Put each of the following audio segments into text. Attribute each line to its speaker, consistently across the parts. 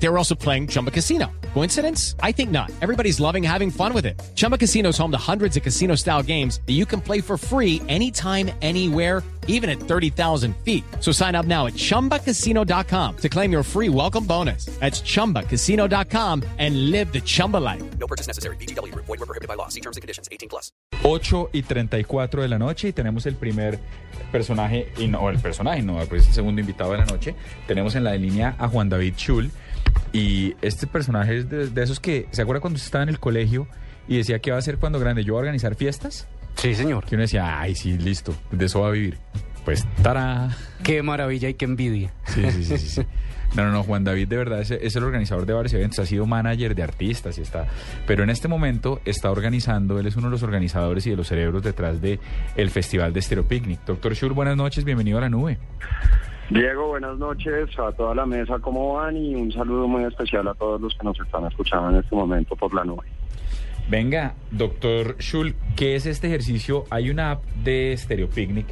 Speaker 1: They were also playing Chumba Casino. Coincidence? I think not. Everybody's loving having fun with it. Chumba Casino is home to hundreds of casino style games that you can play for free anytime, anywhere, even at 30,000 feet. So sign up now at chumbacasino.com to claim your free welcome bonus. That's chumbacasino.com and live the Chumba life.
Speaker 2: No purchase necessary. BGW. Void were prohibited by law. See terms and conditions. 18 plus.
Speaker 3: 8 y 34 de la noche y tenemos el primer personaje, y no, el personaje no, pues el segundo invitado de la noche. Tenemos en la línea a Juan David Schul y este personaje es de, de esos que, ¿se acuerda cuando usted estaba en el colegio y decía que va a hacer cuando grande? ¿Yo voy a organizar fiestas?
Speaker 4: Sí, señor.
Speaker 3: Que uno decía, ay, sí, listo, de eso va a vivir. Pues, ¡tará!
Speaker 4: Qué maravilla y qué envidia.
Speaker 3: Sí, sí, sí, sí. sí. No, no, no, Juan David de verdad es, es el organizador de varios eventos, ha sido manager de artistas y está, pero en este momento está organizando, él es uno de los organizadores y de los cerebros detrás de el Festival de Stereo Picnic. Doctor Schur, buenas noches, bienvenido a la nube.
Speaker 5: Diego, buenas noches a toda la mesa, ¿cómo van? Y un saludo muy especial a todos los que nos están escuchando en este momento por la nube.
Speaker 3: Venga, doctor Schul, ¿qué es este ejercicio? Hay una app de Stereo Picnic.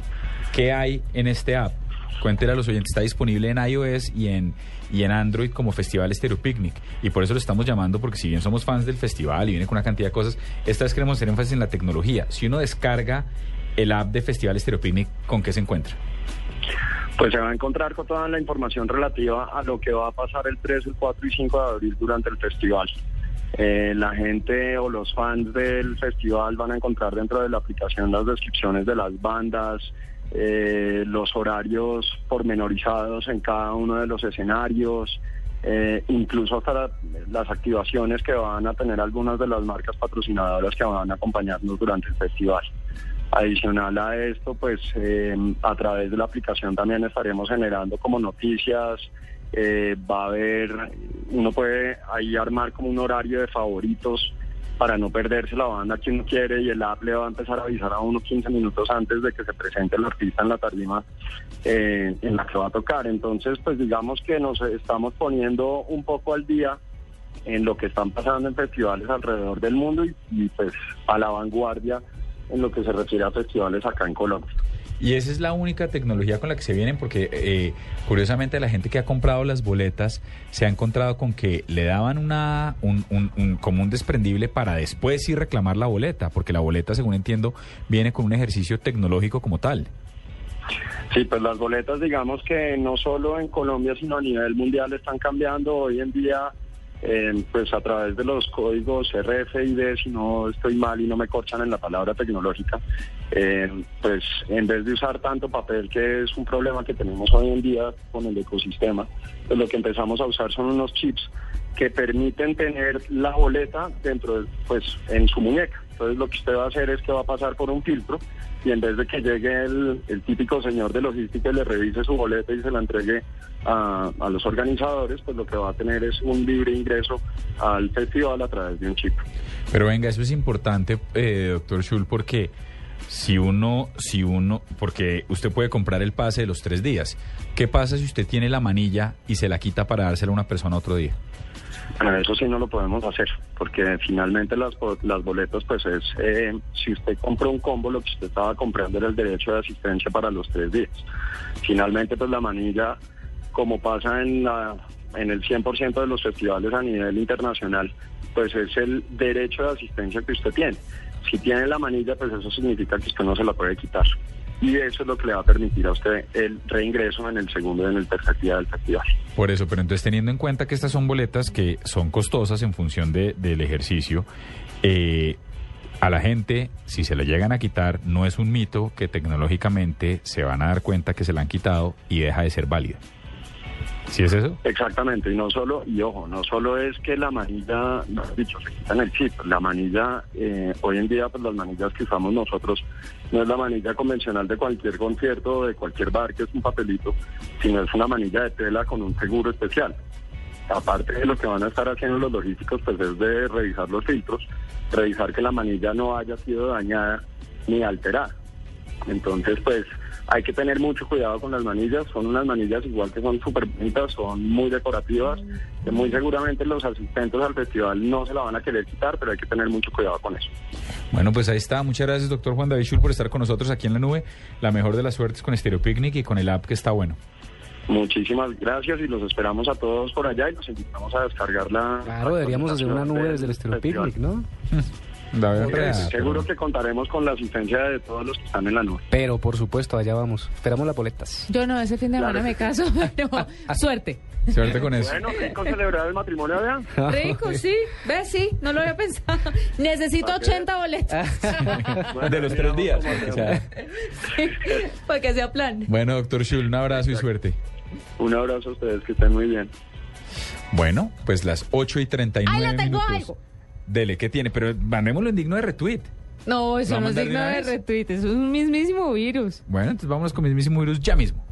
Speaker 3: ¿Qué hay en este app? Cuéntele a los oyentes, está disponible en iOS y en, y en Android como Festival Stereo Picnic. Y por eso lo estamos llamando, porque si bien somos fans del festival y viene con una cantidad de cosas, esta vez queremos hacer énfasis en la tecnología. Si uno descarga el app de Festival Stereo Picnic, ¿con qué se encuentra?
Speaker 5: Pues se va a encontrar con toda la información relativa a lo que va a pasar el 3, el 4 y 5 de abril durante el festival. Eh, la gente o los fans del festival van a encontrar dentro de la aplicación las descripciones de las bandas, eh, los horarios pormenorizados en cada uno de los escenarios, eh, incluso hasta la- las activaciones que van a tener algunas de las marcas patrocinadoras que van a acompañarnos durante el festival. Adicional a esto, pues eh, a través de la aplicación también estaremos generando como noticias, eh, va a haber, uno puede ahí armar como un horario de favoritos para no perderse la banda que uno quiere y el app le va a empezar a avisar a uno 15 minutos antes de que se presente el artista en la tarima eh, en la que va a tocar. Entonces, pues digamos que nos estamos poniendo un poco al día en lo que están pasando en festivales alrededor del mundo y, y, pues a la vanguardia en lo que se refiere a festivales acá en Colombia.
Speaker 3: Y esa es la única tecnología con la que se vienen, porque eh, curiosamente la gente que ha comprado las boletas se ha encontrado con que le daban una un, un, un- como un desprendible para después sí reclamar la boleta, porque la boleta, según entiendo, viene con un ejercicio tecnológico como tal.
Speaker 5: Sí, pues las boletas, digamos que no solo en Colombia, sino a nivel mundial están cambiando. Hoy en día, eh, pues a través de los códigos RFID, si no estoy mal y no me corchan en la palabra tecnológica, eh, pues en vez de usar tanto papel, que es un problema que tenemos hoy en día con el ecosistema, pues lo que empezamos a usar son unos chips que permiten tener la boleta dentro de, pues en su muñeca. Entonces lo que usted va a hacer es que va a pasar por un filtro y en vez de que llegue el, el típico señor de logística y le revise su boleta y se la entregue a, a los organizadores, pues lo que va a tener es un libre ingreso al festival a través de un chip.
Speaker 3: Pero venga, eso es importante, eh, doctor Schul, porque si uno, si uno, porque usted puede comprar el pase de los tres días. ¿Qué pasa si usted tiene la manilla y se la quita para dársela a una persona otro día?
Speaker 5: Bueno, eso sí no lo podemos hacer, porque finalmente las, las boletas, pues es, eh, si usted compra un combo, lo que usted estaba comprando era el derecho de asistencia para los tres días. Finalmente, pues la manilla, como pasa en, la, en el 100% de los festivales a nivel internacional, pues es el derecho de asistencia que usted tiene. Si tiene la manilla, pues eso significa que usted no se la puede quitar. Y eso es lo que le va a permitir a usted el reingreso en el segundo y en el tercer día del festival.
Speaker 3: Por eso, pero entonces teniendo en cuenta que estas son boletas que son costosas en función de, del ejercicio, eh, a la gente, si se le llegan a quitar, no es un mito que tecnológicamente se van a dar cuenta que se la han quitado y deja de ser válida. ¿Sí es eso?
Speaker 5: Exactamente, y no solo, y ojo, no solo es que la manilla, no dicho, se quitan el chip, la manilla, eh, hoy en día, pues las manillas que usamos nosotros, no es la manilla convencional de cualquier concierto de cualquier bar que es un papelito, sino es una manilla de tela con un seguro especial. Aparte de lo que van a estar haciendo los logísticos, pues es de revisar los filtros, revisar que la manilla no haya sido dañada ni alterada. Entonces, pues, Hay que tener mucho cuidado con las manillas, son unas manillas igual que son súper bonitas, son muy decorativas, que muy seguramente los asistentes al festival no se la van a querer quitar, pero hay que tener mucho cuidado con eso.
Speaker 3: Bueno, pues ahí está. Muchas gracias, doctor Juan David Schul, por estar con nosotros aquí en la nube. La mejor de las suertes con Stereo Picnic y con el app que está bueno.
Speaker 5: Muchísimas gracias y los esperamos a todos por allá y los invitamos a descargar la...
Speaker 4: Claro, deberíamos hacer una nube desde el
Speaker 5: festival.
Speaker 4: Picnic, ¿no?
Speaker 5: Seguro que contaremos con la asistencia de todos los que están en la nube.
Speaker 4: Pero, por supuesto, allá vamos. Esperamos las boletas.
Speaker 6: Yo no, ese fin de semana
Speaker 5: Claro.
Speaker 6: me caso, pero suerte.
Speaker 3: Suerte con eso.
Speaker 5: Bueno, rico celebrar el matrimonio, vean.
Speaker 6: Rico, sí. ¿Ves? Sí, no lo había pensado. Necesito 80 boletas
Speaker 3: De los tres días. o sea.
Speaker 6: para que sea plan.
Speaker 3: Bueno, doctor Schul, un abrazo y suerte.
Speaker 5: Un abrazo a ustedes, que estén muy bien.
Speaker 3: Bueno, pues las 8 y 39
Speaker 6: ¡Ay, la tengo
Speaker 3: minutos.
Speaker 6: algo!
Speaker 3: Dele, ¿qué tiene? Pero mandémoslo en digno de retweet.
Speaker 6: No, eso
Speaker 3: ¿Lo va a
Speaker 6: no es
Speaker 3: de
Speaker 6: digno de retweet, eso es un mismísimo virus.
Speaker 3: Bueno, entonces vámonos con mismísimo virus ya mismo.